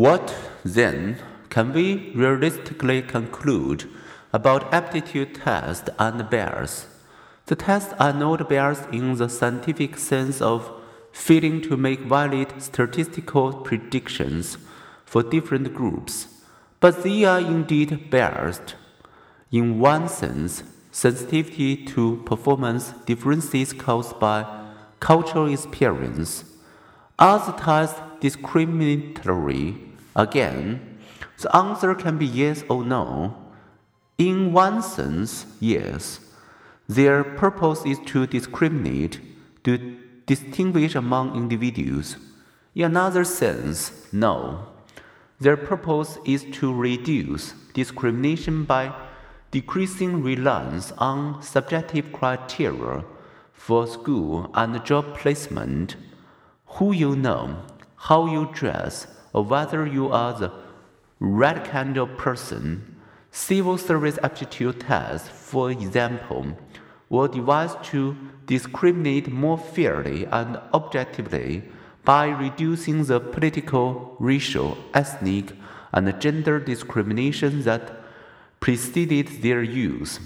What, then, can we realistically conclude about aptitude tests and bias? The tests are not biased in the scientific sense of failing to make valid statistical predictions for different groups, but they are indeed biased. In one sense, sensitivity to performance differences caused by cultural experience. Are the tests discriminatory? Again, the answer can be yes or no. In one sense, yes. Their purpose is to discriminate, to distinguish among individuals. In another sense, no. Their purpose is to reduce discrimination by decreasing reliance on subjective criteria for school and job placement. Who you know, how you dress, or whether you are the right kind of person. Civil service aptitude tests, for example, were devised to discriminate more fairly and objectively by reducing the political, racial, ethnic, and gender discrimination that preceded their use.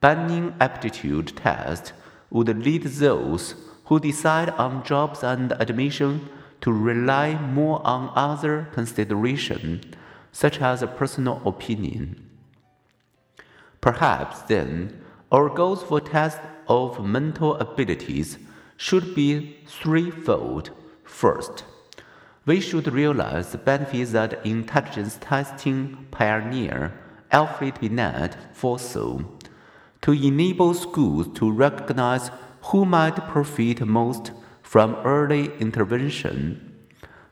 Banning aptitude tests would lead those who decide on jobs and admission to rely more on other considerations, such as a personal opinion. Perhaps then, our goals for tests of mental abilities should be threefold. First, we should realize the benefits that intelligence testing pioneer Alfred Binet foresaw to enable schools to recognize who might profit most from early intervention.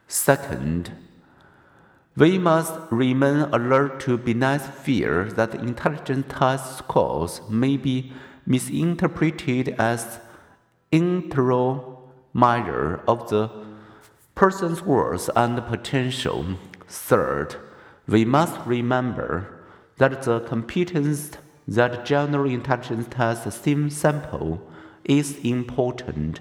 Second, we must remain alert to Binet's fear that intelligence test scores may be misinterpreted as integral measure of the person's worth and potential. Third, we must remember that the competence that general intelligence test sample is important.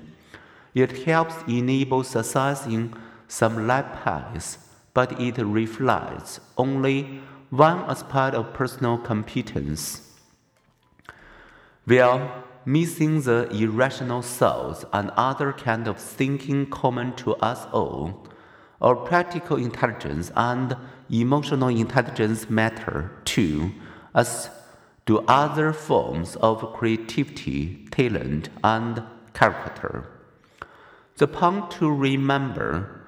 It helps enable success in some life paths, but it reflects only one aspect of personal competence. While missing the irrational thoughts and other kind of thinking common to us all, our practical intelligence and emotional intelligence matter too, as do other forms of creativity, talent, and character. The point to remember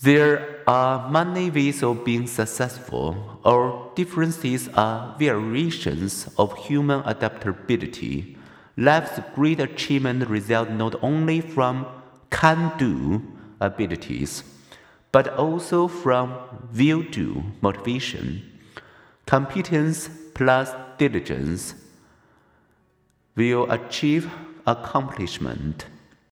there are many ways of being successful. Our differences are variations of human adaptability. Life's great achievement result not only from can-do abilities, but also from will-do motivation. Competence plus diligence will achieve accomplishment.